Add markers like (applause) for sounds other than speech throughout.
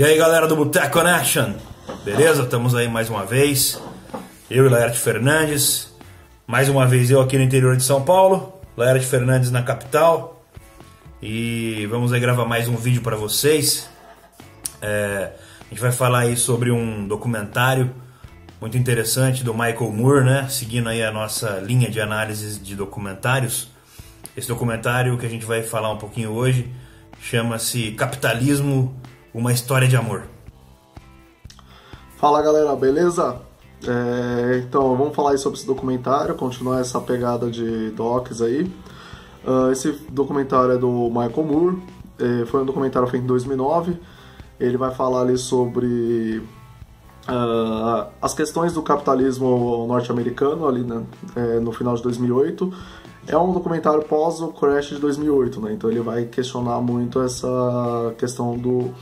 E aí galera do Boteco Connection, beleza? Estamos aí mais uma vez, eu e Laerte Fernandes, mais uma vez eu aqui no interior de São Paulo, Laerte Fernandes na capital, e vamos aí gravar mais um vídeo para vocês. É, a gente vai falar aí sobre um documentário muito interessante do Michael Moore, né? Seguindo aí a nossa linha de análise de documentários. Esse documentário que a gente vai falar um pouquinho hoje chama-se Capitalismo, uma história de amor. Fala galera, beleza? É, então vamos falar sobre esse documentário, continuar essa pegada de docs aí. Uh, esse documentário é do Michael Moore, é, foi um documentário feito em 2009. Ele vai falar ali sobre uh, as questões do capitalismo norte-americano ali né, é, no final de 2008. É um documentário pós o crash de 2008, né? Então ele vai questionar muito essa questão do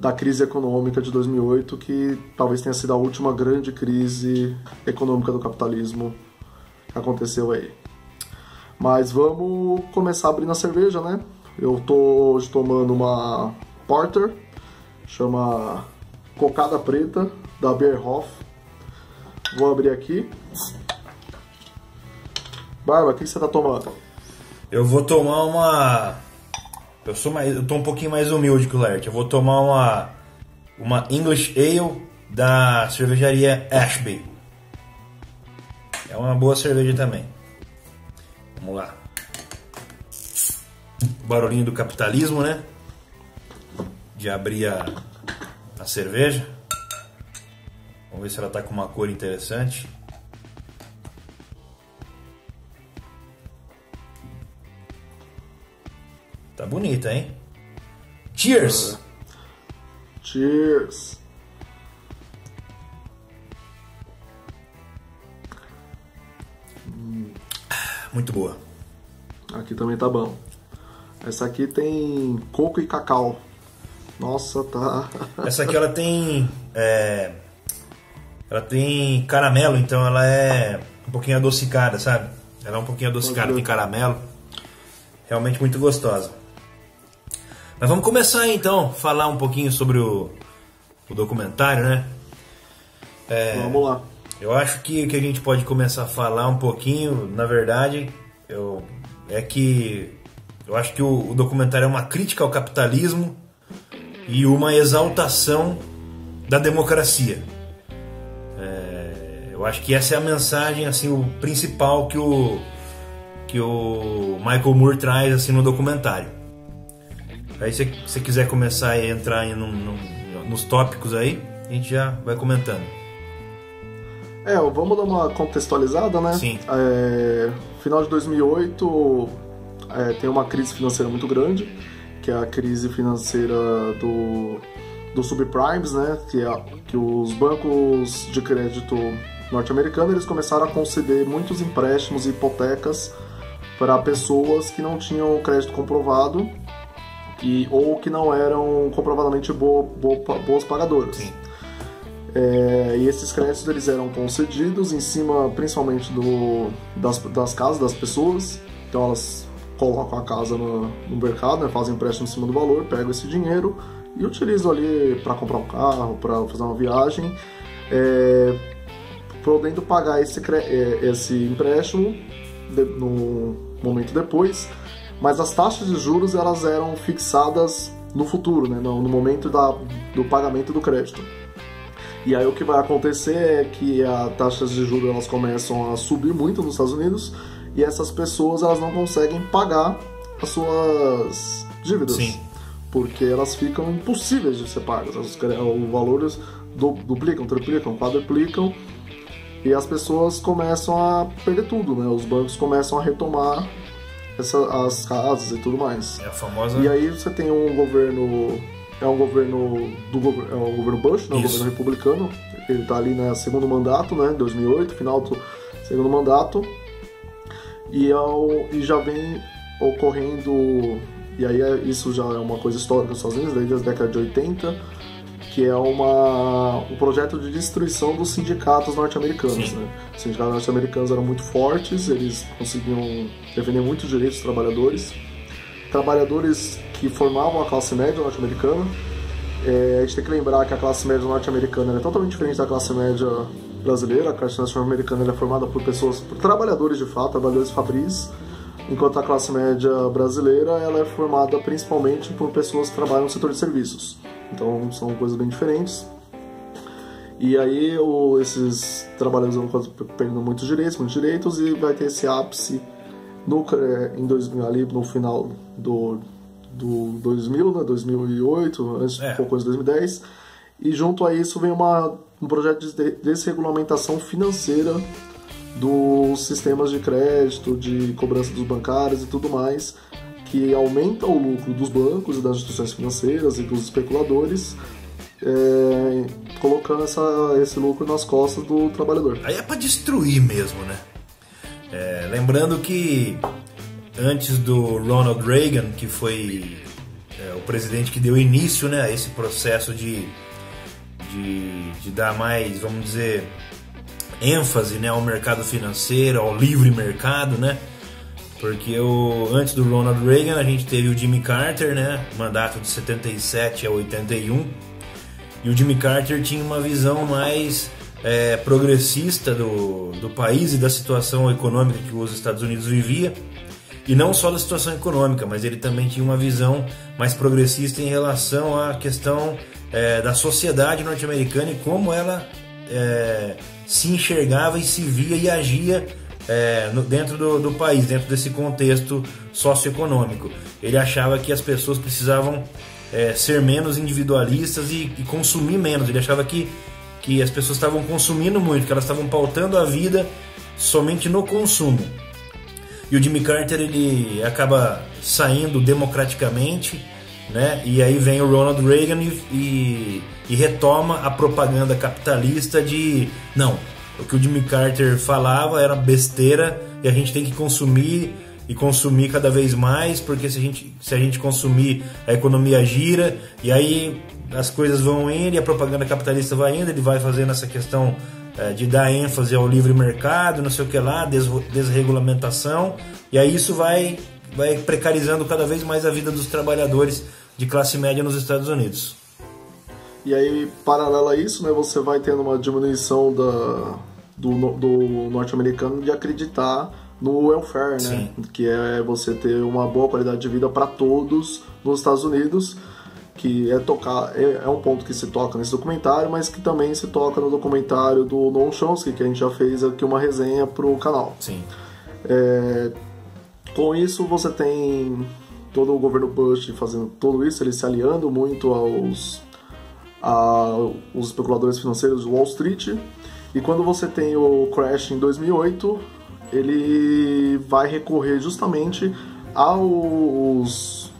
da crise econômica de 2008, que talvez tenha sido a última grande crise econômica do capitalismo que aconteceu aí. Mas vamos começar abrindo a cerveja, né? Eu tô hoje tomando uma Porter, chama Cocada Preta, da Beerhoff. Vou abrir aqui. Barba, o que você tá tomando? Eu vou tomar uma eu sou mais, eu tô um pouquinho mais humilde que o Lert. Eu vou tomar uma uma English Ale da cervejaria Ashby. É uma boa cerveja também. Vamos lá. Barulhinho do capitalismo, né? De abrir a, a cerveja. Vamos ver se ela tá com uma cor interessante. Tá bonita, hein? Cheers! Cheers! Muito boa. Aqui também tá bom. Essa aqui tem coco e cacau. Nossa, tá. (laughs) Essa aqui ela tem. É, ela tem caramelo, então ela é um pouquinho adocicada, sabe? Ela é um pouquinho adocicada, tem caramelo. Realmente muito gostosa. Mas vamos começar então, falar um pouquinho sobre o, o documentário, né? É, vamos lá. Eu acho que o que a gente pode começar a falar um pouquinho, na verdade, eu, é que eu acho que o, o documentário é uma crítica ao capitalismo e uma exaltação da democracia. É, eu acho que essa é a mensagem, assim, o principal que o que o Michael Moore traz assim no documentário. Aí se você quiser começar a entrar em, num, num, nos tópicos aí, a gente já vai comentando. É, vamos dar uma contextualizada, né? Sim. É, final de 2008 é, tem uma crise financeira muito grande, que é a crise financeira do, do subprimes, né? Que, é, que os bancos de crédito norte-americanos eles começaram a conceder muitos empréstimos e hipotecas para pessoas que não tinham crédito comprovado e, ou que não eram comprovadamente bo, bo, boas pagadoras. É, e esses créditos eles eram concedidos em cima principalmente do, das, das casas das pessoas, então elas colocam a casa no, no mercado, né, fazem empréstimo em cima do valor, pegam esse dinheiro e utilizam ali para comprar um carro, para fazer uma viagem, é, podendo pagar esse, é, esse empréstimo de, no momento depois mas as taxas de juros elas eram fixadas no futuro, né, no, no momento da, do pagamento do crédito. E aí o que vai acontecer é que as taxas de juros elas começam a subir muito nos Estados Unidos e essas pessoas elas não conseguem pagar as suas dívidas. Sim. Porque elas ficam impossíveis de ser pagas. Os valores duplicam, triplicam, quadruplicam e as pessoas começam a perder tudo, né? Os bancos começam a retomar essa, as casas e tudo mais. É a famosa. E aí você tem um governo. É um governo do é o governo Bush, né, um governo republicano. Ele está ali no segundo mandato, né? 2008, final do segundo mandato. E, ao, e já vem ocorrendo. E aí é, isso já é uma coisa histórica Estados Unidos, desde as décadas de 80 que é uma, um projeto de destruição dos sindicatos norte-americanos. Né? Os sindicatos norte-americanos eram muito fortes, eles conseguiam defender muitos direitos dos trabalhadores. Trabalhadores que formavam a classe média norte-americana É, a gente tem que lembrar que a classe média norte-americana é totalmente diferente da classe média brasileira. A classe norte-americana é formada por pessoas, por trabalhadores de fato, trabalhadores fabris, enquanto a classe média brasileira ela é formada principalmente por pessoas que trabalham no setor de serviços. Então são coisas bem diferentes. E aí o, esses trabalhadores vão perdendo muitos direitos, muitos direitos, e vai ter esse ápice no, é, em dois, ali no final do, do 2000, né, 2008, antes é. pouco antes de 2010. E junto a isso vem uma, um projeto de desregulamentação financeira dos sistemas de crédito, de cobrança dos bancários e tudo mais, que aumenta o lucro dos bancos e das instituições financeiras e dos especuladores, é, colocando essa, esse lucro nas costas do trabalhador. Aí é para destruir mesmo, né? É, lembrando que antes do Ronald Reagan, que foi é, o presidente que deu início né, a esse processo de, de, de dar mais, vamos dizer, ênfase né, ao mercado financeiro, ao livre mercado, né? Porque o, antes do Ronald Reagan a gente teve o Jimmy Carter, né? Mandato de 77 a 81 e o Jimmy Carter tinha uma visão mais é, progressista do, do país e da situação econômica que os Estados Unidos vivia. E não só da situação econômica, mas ele também tinha uma visão mais progressista em relação à questão é, da sociedade norte-americana e como ela é, se enxergava e se via e agia é, no, dentro do, do, país, dentro desse contexto socioeconômico. Ele achava que as pessoas precisavam é, ser menos individualistas e, e, consumir menos. Ele achava que, que as pessoas estavam consumindo muito, que elas estavam pautando a vida somente no consumo. E o Jimmy Carter ele acaba saindo democraticamente, né? E aí vem o Ronald Reagan e, e, e retoma a propaganda capitalista de não, o que o Jimmy Carter falava era besteira e a gente tem que consumir e consumir cada vez mais, porque se a gente, se a gente consumir, a economia gira e aí as coisas vão indo e a propaganda capitalista vai indo, ele vai fazendo essa questão é, de dar ênfase ao livre mercado, não sei o que lá, des, desregulamentação, e aí isso vai, vai precarizando cada vez mais a vida dos trabalhadores de classe média nos Estados Unidos. E aí, paralelo a isso, né, você vai tendo uma diminuição da, do, do norte-americano de acreditar no welfare, né? Sim. Que é você ter uma boa qualidade de vida para todos nos Estados Unidos, que é tocar é, é, um ponto que se toca nesse documentário, mas que também se toca no documentário do Noam Chomsky, que a gente já fez aqui uma resenha pro canal. Sim. É, com isso você tem todo o governo Bush fazendo tudo isso, ele se aliando muito aos aos especuladores financeiros de Wall Street. E quando você tem o crash em 2008, ele vai recorrer justamente aos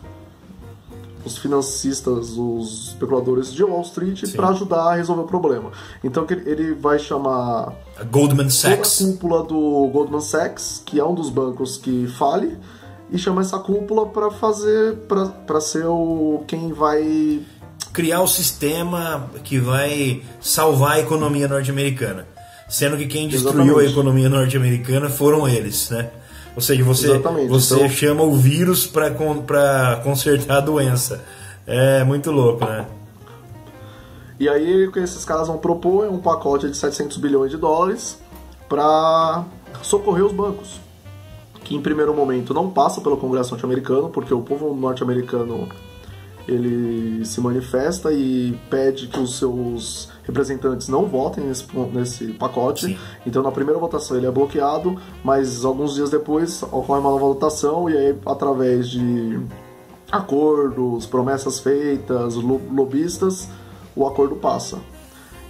os financistas, os especuladores de Wall Street para ajudar a resolver o problema. Então ele vai chamar a Goldman Sachs, toda a cúpula do Goldman Sachs, que é um dos bancos que fale, e chama essa cúpula para fazer para ser o quem vai criar o sistema que vai salvar a economia norte-americana sendo que quem destruiu Exatamente. a economia norte-americana foram eles, né? Ou seja, você, você então... chama o vírus para consertar a doença. É muito louco, né? E aí o que esses caras vão propor é um pacote de 700 bilhões de dólares para socorrer os bancos. Que em primeiro momento não passa pelo Congresso norte-americano, porque o povo norte-americano ele se manifesta e pede que os seus representantes não votem nesse, nesse pacote. Sim. Então, na primeira votação ele é bloqueado, mas alguns dias depois ocorre uma nova votação e aí, através de acordos, promessas feitas, lobistas, o acordo passa.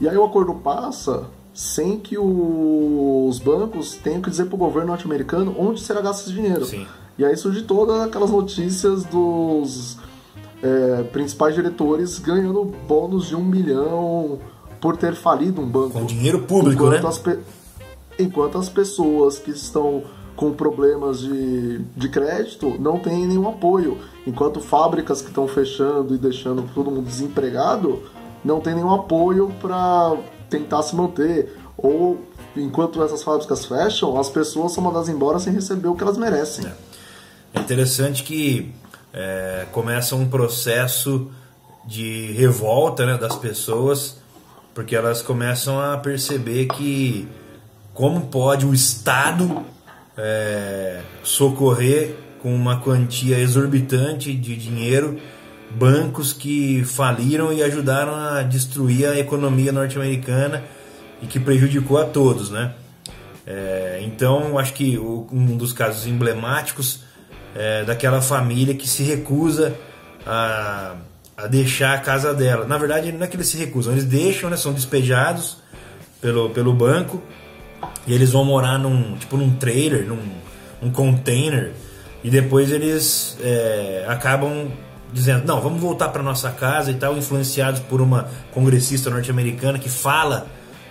E aí o acordo passa sem que os bancos tenham que dizer para o governo norte-americano onde será gasto esse dinheiro. Sim. E aí surge todas aquelas notícias dos é, principais diretores ganhando bônus de um milhão por ter falido um banco. Com dinheiro público, enquanto né? As enquanto as pessoas que estão com problemas de, de crédito não têm nenhum apoio. Enquanto fábricas que estão fechando e deixando todo mundo desempregado não tem nenhum apoio para tentar se manter. Ou enquanto essas fábricas fecham, as pessoas são mandadas embora sem receber o que elas merecem. É, é interessante que é, começa um processo de revolta né, das pessoas, porque elas começam a perceber que como pode o Estado é, socorrer com uma quantia exorbitante de dinheiro bancos que faliram e ajudaram a destruir a economia norte-americana e que prejudicou a todos, né? É, então, acho que um dos casos emblemáticos é daquela família que se recusa a, a deixar a casa dela. Na verdade, não é que eles se recusam, eles deixam, né? São despejados pelo, pelo banco e eles vão morar num tipo num trailer, num, num container e depois eles é, acabam dizendo não, vamos voltar para nossa casa e tal, influenciados por uma congressista norte-americana que fala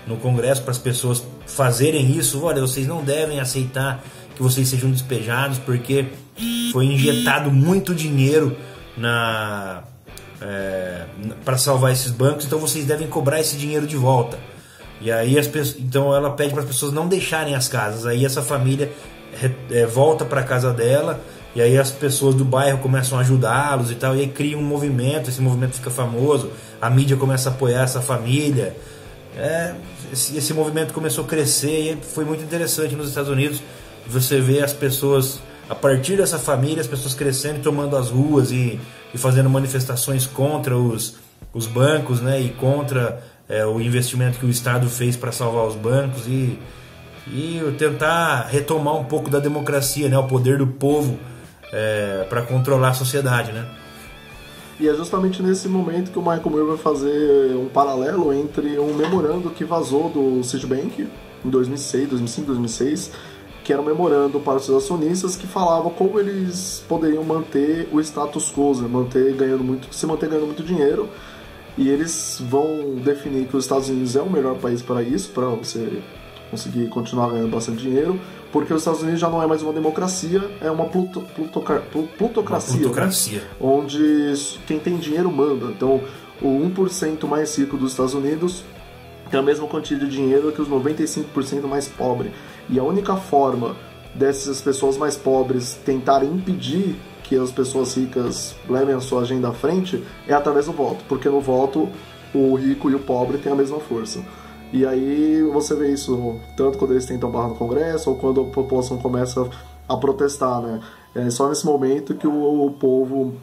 no Congresso para as pessoas fazerem isso. Olha, vocês não devem aceitar que vocês sejam despejados porque foi injetado muito dinheiro na é, para salvar esses bancos, então vocês devem cobrar esse dinheiro de volta. E aí as pessoas, então ela pede para as pessoas não deixarem as casas. Aí essa família é, volta para casa dela e aí as pessoas do bairro começam a ajudá-los e tal, e aí cria um movimento, esse movimento fica famoso, a mídia começa a apoiar essa família. É, esse, esse movimento começou a crescer e foi muito interessante nos Estados Unidos você vê as pessoas, a partir dessa família, as pessoas crescendo e tomando as ruas e, e fazendo manifestações contra os, os bancos né, e contra é, o investimento que o Estado fez para salvar os bancos e, e tentar retomar um pouco da democracia, né, o poder do povo é, para controlar a sociedade. Né? E é justamente nesse momento que o Michael Moore vai fazer um paralelo entre um memorando que vazou do Citibank em 2006, 2005, 2006, que era um memorando para os seus acionistas que falava como eles poderiam manter o status quo, né? manter ganhando muito, se manter ganhando muito dinheiro. E eles vão definir que os Estados Unidos é o melhor país para isso, para você conseguir continuar ganhando bastante dinheiro, porque os Estados Unidos já não é mais uma democracia, é uma pluto, plutoca, plutocracia. Uma plutocracia. Né? Onde quem tem dinheiro manda. Então, o 1% mais rico dos Estados Unidos tem a mesma quantia de dinheiro que os 95% mais pobres. E a única forma dessas pessoas mais pobres tentarem impedir que as pessoas ricas levem a sua agenda à frente é através do voto, porque no voto o rico e o pobre têm a mesma força. E aí você vê isso tanto quando eles tentam barrar no Congresso ou quando a população começa a protestar, né? É só nesse momento que o, o povo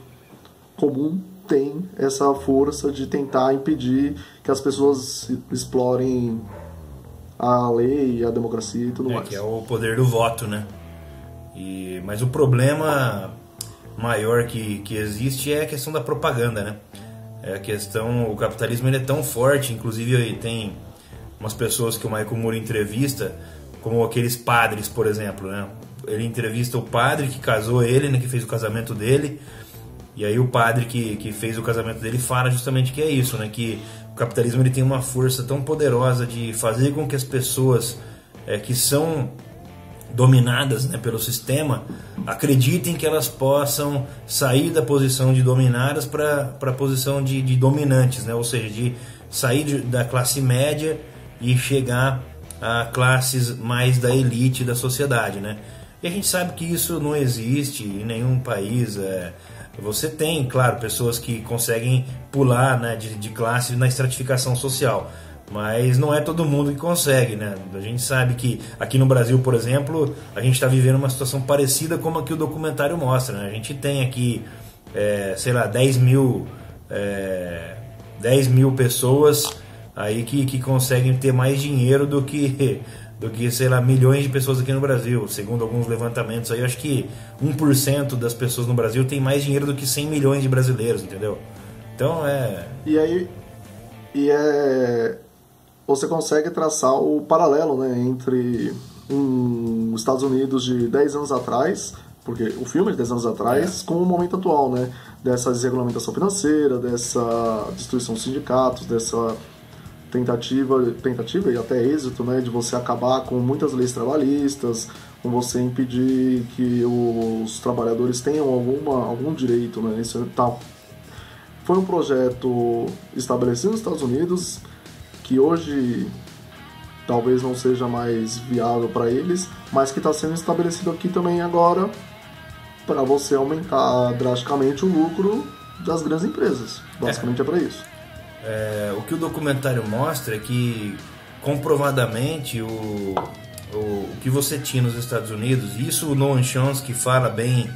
comum tem essa força de tentar impedir que as pessoas explorem a lei, a democracia e tudo é, mais. Que é o poder do voto, né? E, mas o problema maior que, que existe é a questão da propaganda, né? É a questão, o capitalismo ele é tão forte, inclusive tem umas pessoas que o Michael Moore entrevista, como aqueles padres, por exemplo, né? Ele entrevista o padre que casou ele, né, que fez o casamento dele, e aí o padre que, que fez o casamento dele fala justamente que é isso, né? Que capitalismo ele tem uma força tão poderosa de fazer com que as pessoas é, que são dominadas né, pelo sistema acreditem que elas possam sair da posição de dominadas para a posição de, de dominantes, né? Ou seja, de sair de, da classe média e chegar a classes mais da elite da sociedade, né? E a gente sabe que isso não existe em nenhum país. É... Você tem, claro, pessoas que conseguem pular né, de, de classe na estratificação social, mas não é todo mundo que consegue, né? A gente sabe que aqui no Brasil, por exemplo, a gente está vivendo uma situação parecida como a que o documentário mostra. Né? A gente tem aqui, é, sei lá, 10 mil, é, 10 mil pessoas aí que, que conseguem ter mais dinheiro do que, do que, sei lá, milhões de pessoas aqui no Brasil. Segundo alguns levantamentos aí, acho que 1% das pessoas no Brasil tem mais dinheiro do que 100 milhões de brasileiros, entendeu? Então é. E aí. E é. Você consegue traçar o paralelo né, entre um, os Estados Unidos de 10 anos atrás, porque o filme de 10 anos atrás, é. com o momento atual, né? Dessa desregulamentação financeira, dessa destruição dos sindicatos, dessa tentativa, tentativa e até êxito, né, de você acabar com muitas leis trabalhistas, com você impedir que os trabalhadores tenham alguma, algum direito, né, isso é tá. Foi um projeto estabelecido nos Estados Unidos que hoje talvez não seja mais viável para eles, mas que está sendo estabelecido aqui também agora para você aumentar drasticamente o lucro das grandes empresas. Basicamente é, é para isso. É, o que o documentário mostra é que comprovadamente o, o, o, que você tinha nos Estados Unidos, isso o Noam Chomsky fala bem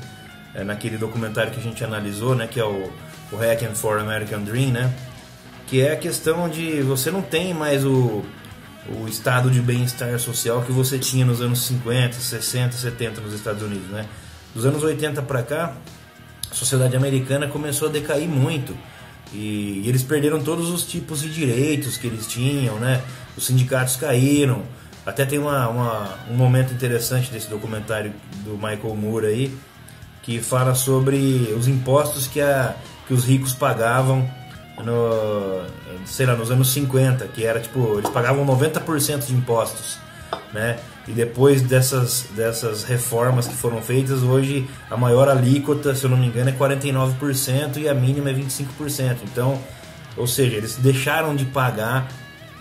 é, naquele documentário que a gente analisou, né, que é o, o Hacking for American Dream, né, que é a questão de você não tem mais o, o estado de bem-estar social que você tinha nos anos 50, 60, 70 nos Estados Unidos, né? Dos anos 80 para cá, a sociedade americana começou a decair muito. E, e, eles perderam todos os tipos de direitos que eles tinham, né? Os sindicatos caíram. Até tem uma, uma, um momento interessante desse documentário do Michael Moore aí, que fala sobre os impostos que, a, que os ricos pagavam no, sei lá, nos anos 50, que era tipo, eles pagavam 90% de impostos, né? E depois dessas, dessas reformas que foram feitas, hoje a maior alíquota, se eu não me engano, é 49% e a mínima é 25%. Então, ou seja, eles deixaram de pagar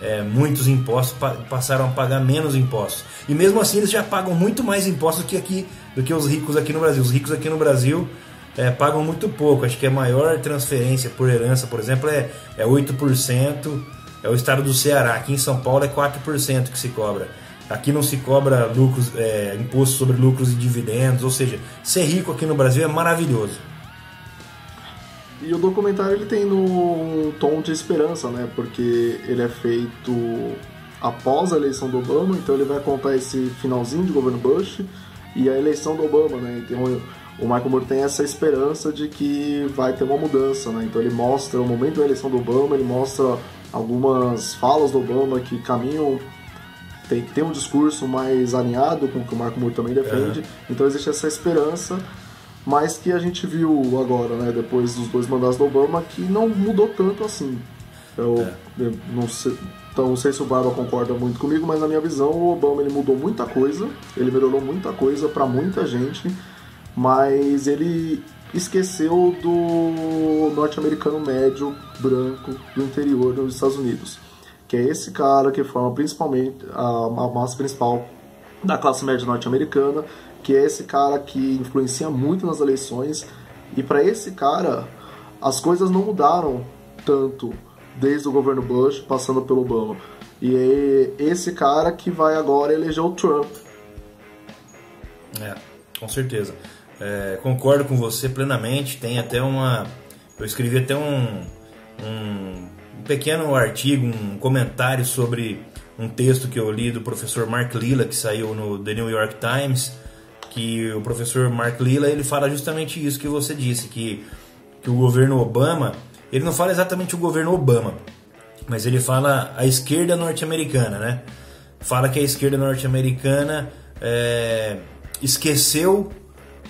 é, muitos impostos, pa passaram a pagar menos impostos. E mesmo assim eles já pagam muito mais impostos que aqui, do que os ricos aqui no Brasil. Os ricos aqui no Brasil é, pagam muito pouco. Acho que a maior transferência por herança, por exemplo, é, é 8%. É o estado do Ceará. Aqui em São Paulo é 4% que se cobra. Aqui não se cobra lucros, é, imposto sobre lucros e dividendos. Ou seja, ser rico aqui no Brasil é maravilhoso. E o documentário ele tem no tom de esperança, né? Porque ele é feito após a eleição do Obama, então ele vai contar esse finalzinho de governo Bush e a eleição do Obama, né? Então o Michael Moore tem essa esperança de que vai ter uma mudança, né? Então ele mostra o momento da eleição do Obama, ele mostra algumas falas do Obama que caminham tem que ter um discurso mais alinhado com o que o Michael Moore também defende. Uhum. Então existe essa esperança, mas que a gente viu agora, né, depois dos dois mandatos do Obama, que não mudou tanto assim. Eu, é. eu não sei, então não sei se o Barba concorda muito comigo, mas na minha visão o Obama ele mudou muita coisa, ele melhorou muita coisa para muita gente mas ele esqueceu do norte-americano médio branco do interior dos Estados Unidos, que é esse cara que forma principalmente a, massa principal da classe média norte-americana, que é esse cara que influencia muito nas eleições, e para esse cara as coisas não mudaram tanto desde o governo Bush passando pelo Obama. E é esse cara que vai agora eleger o Trump. É, com certeza. É, concordo com você plenamente. Tem até uma. Eu escrevi até um, um, um, pequeno artigo, um comentário sobre um texto que eu li do professor Mark Lilla, que saiu no The New York Times. Que o professor Mark Lilla ele fala justamente isso que você disse, que, que o governo Obama. Ele não fala exatamente o governo Obama, mas ele fala a esquerda norte-americana, né? Fala que a esquerda norte-americana é, esqueceu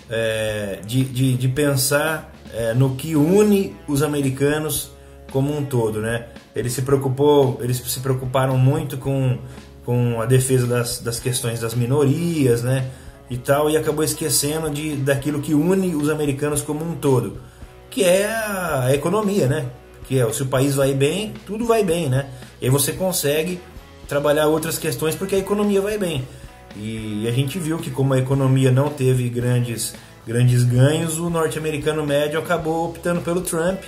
é, de, de, de, pensar é, no que une os americanos como um todo, né? Eles se preocupou, eles se preocuparam muito com, com a defesa das, das questões das minorias, né? E tal, e acabou esquecendo de, daquilo que une os americanos como um todo, que é a, a economia, né? Que é, se o país vai bem, tudo vai bem, né? E aí você consegue trabalhar outras questões porque a economia vai bem. E a gente viu que como a economia não teve grandes, grandes ganhos, o norte-americano médio acabou optando pelo Trump,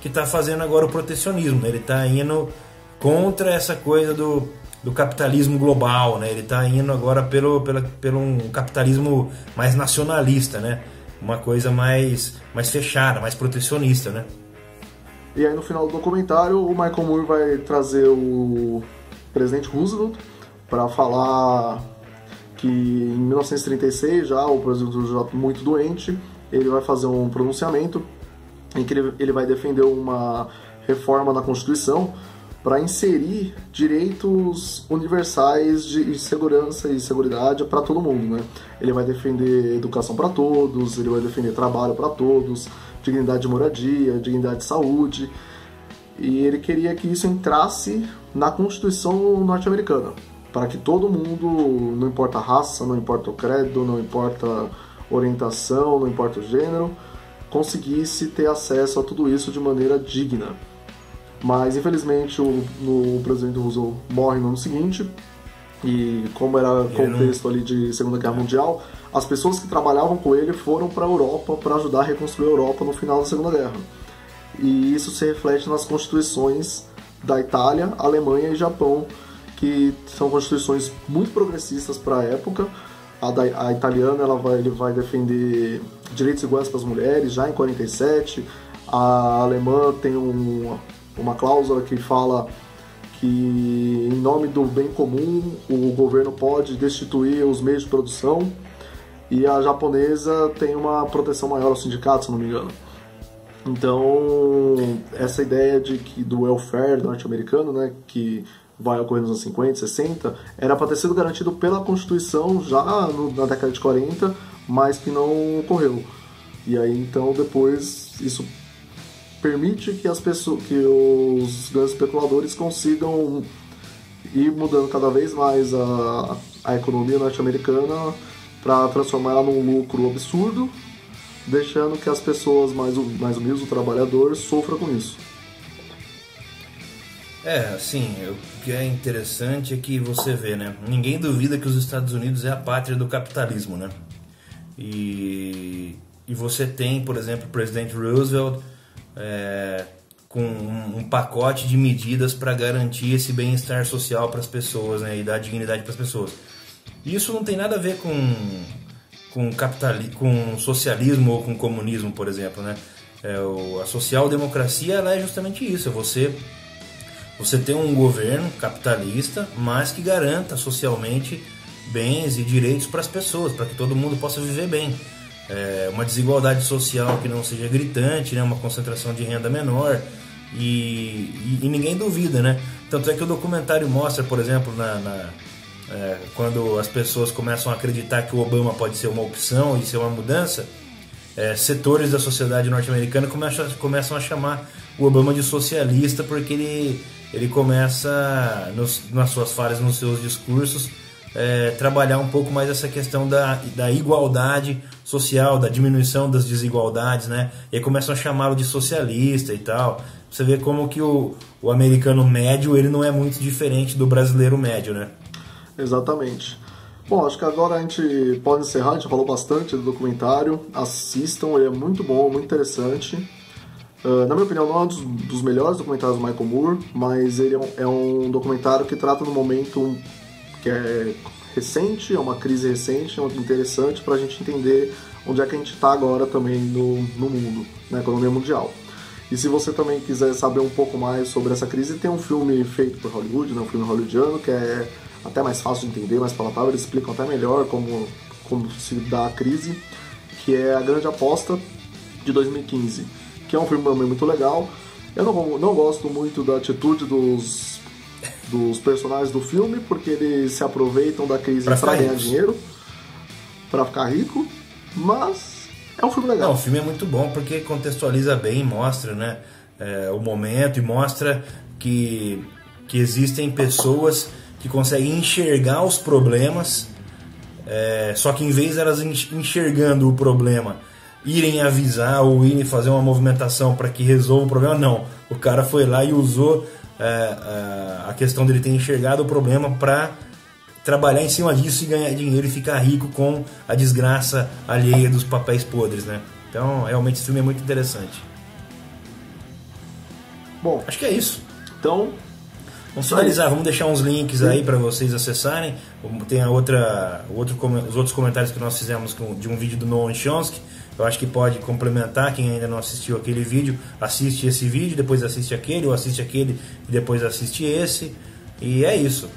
que está fazendo agora o protecionismo. Né? Ele está indo contra essa coisa do, do capitalismo global, né? Ele está indo agora pelo, pelo, um capitalismo mais nacionalista, né? Uma coisa mais, mais fechada, mais protecionista, né? E aí no final do documentário o Michael Moore vai trazer o presidente Roosevelt para falar que em 1936 já o presidente Roosevelt muito doente, ele vai fazer um pronunciamento em que ele, vai defender uma reforma na Constituição para inserir direitos universais de segurança e seguridade para todo mundo, né? Ele vai defender educação para todos, ele vai defender trabalho para todos, dignidade de moradia, dignidade de saúde, e ele queria que isso entrasse na Constituição norte-americana para que todo mundo, não importa a raça, não importa o credo, não importa orientação, não importa o gênero, conseguisse ter acesso a tudo isso de maneira digna. Mas infelizmente o, o presidente Roosevelt morre no ano seguinte e como era contexto ali de Segunda Guerra Mundial, as pessoas que trabalhavam com ele foram para a Europa para ajudar a reconstruir a Europa no final da Segunda Guerra. e isso se reflete nas constituições da Itália, Alemanha e Japão, que são constituições muito progressistas para a época. A, da, a italiana ela vai, ele vai defender direitos iguais para as mulheres já em 47. A alemã tem um, uma cláusula que fala que, em nome do bem comum, o governo pode destituir os meios de produção. E a japonesa tem uma proteção maior aos sindicatos, se não me engano. Então, essa ideia de que do welfare norte-americano, né, que vai ocorrer nos anos 50, 60, era para ter sido garantido pela Constituição já no, na década de 40, mas que não ocorreu. E aí então depois isso permite que as pessoas, que os grandes especuladores consigam ir mudando cada vez mais a, a economia norte-americana para transformar ela num lucro absurdo, deixando que as pessoas mais, mais humildes, o trabalhador, sofram com isso. É, assim, o que é interessante é que você vê, né? Ninguém duvida que os Estados Unidos é a pátria do capitalismo, né? E, e você tem, por exemplo, o presidente Roosevelt é, com um, um, pacote de medidas para garantir esse bem-estar social para as pessoas, né? E dar dignidade para as pessoas. Isso não tem nada a ver com, com, capitali com socialismo ou com comunismo, por exemplo, né? É, o, a social-democracia ela é justamente isso, é você você tem um governo capitalista, mas que garanta socialmente bens e direitos para as pessoas, para que todo mundo possa viver bem. É uma desigualdade social que não seja gritante, né? uma concentração de renda menor e, e, e ninguém duvida, né? Tanto é que o documentário mostra, por exemplo, na, na é, quando as pessoas começam a acreditar que o Obama pode ser uma opção e ser uma mudança, é, setores da sociedade norte-americana começam, começam a chamar o Obama de socialista porque ele ele começa nos, nas suas falas, nos seus discursos, é, trabalhar um pouco mais essa questão da, da igualdade social, da diminuição das desigualdades, né? E aí começam a chamá-lo de socialista e tal. Você vê como que o, o americano médio ele não é muito diferente do brasileiro médio, né? Exatamente. Bom, acho que agora a gente pode encerrar, a gente falou bastante do documentário. Assistam, ele é muito bom, muito interessante. Uh, na minha opinião, não é um dos, dos, melhores documentários do Michael Moore, mas ele é um, é um documentário que trata um momento que é recente, é uma crise recente, é muito interessante para a gente entender onde é que a gente está agora também no, no mundo, na economia mundial. E se você também quiser saber um pouco mais sobre essa crise, tem um filme feito por Hollywood, né, um filme hollywoodiano, que é até mais fácil de entender, mais palatável, eles explicam até melhor como, como se dá a crise, que é A Grande Aposta, de 2015 que é um filme também muito legal. Eu não, não gosto muito da atitude dos, dos personagens do filme, porque eles se aproveitam da crise para ganhar dinheiro, para ficar rico, mas é um filme legal. Não, o filme é muito bom porque contextualiza bem, mostra né, é, o momento e mostra que, que existem pessoas que conseguem enxergar os problemas, é, só que em vez de elas enxergando o problema irem avisar ou irem fazer uma movimentação para que resolva o problema, não. O cara foi lá e usou é, é, a questão dele ter enxergado o problema para trabalhar em cima disso e ganhar dinheiro e ficar rico com a desgraça alheia dos papéis podres, né? Então, realmente esse filme é muito interessante. Bom, acho que é isso. Então, Vamos finalizar, vamos deixar uns links aí para vocês acessarem. Tem a outra, outro, os outros comentários que nós fizemos de um vídeo do Noam Chomsky, eu acho que pode complementar. Quem ainda não assistiu aquele vídeo, assiste esse vídeo, depois assiste aquele, ou assiste aquele e depois assiste esse. E é isso.